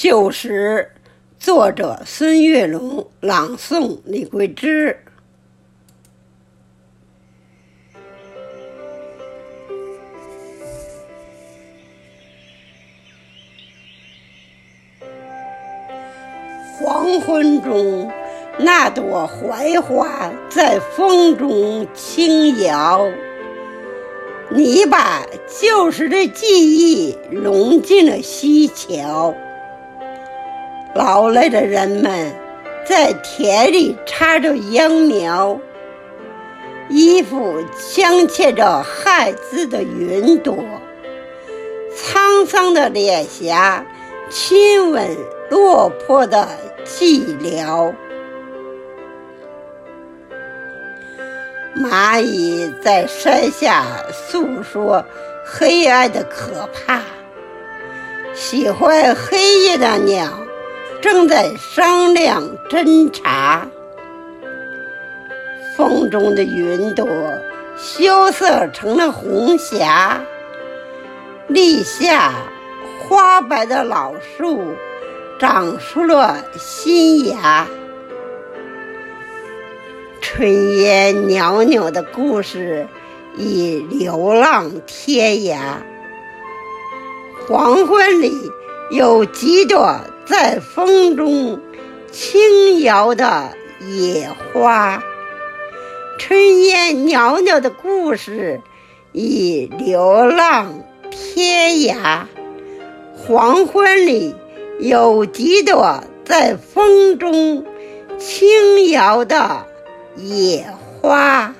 旧时，作者孙月龙，朗诵李桂枝。黄昏中，那朵槐花在风中轻摇。你把旧时的记忆融进了西桥。劳累的人们在田里插着秧苗，衣服镶嵌着亥子的云朵，沧桑的脸颊亲吻落魄的寂寥。蚂蚁在山下诉说黑暗的可怕，喜欢黑夜的鸟。正在商量侦查，风中的云朵羞涩成了红霞。立夏，花白的老树长出了新芽。炊烟袅袅的故事已流浪天涯。黄昏里有几朵。在风中轻摇的野花，炊烟袅袅的故事已流浪天涯。黄昏里有几朵在风中轻摇的野花。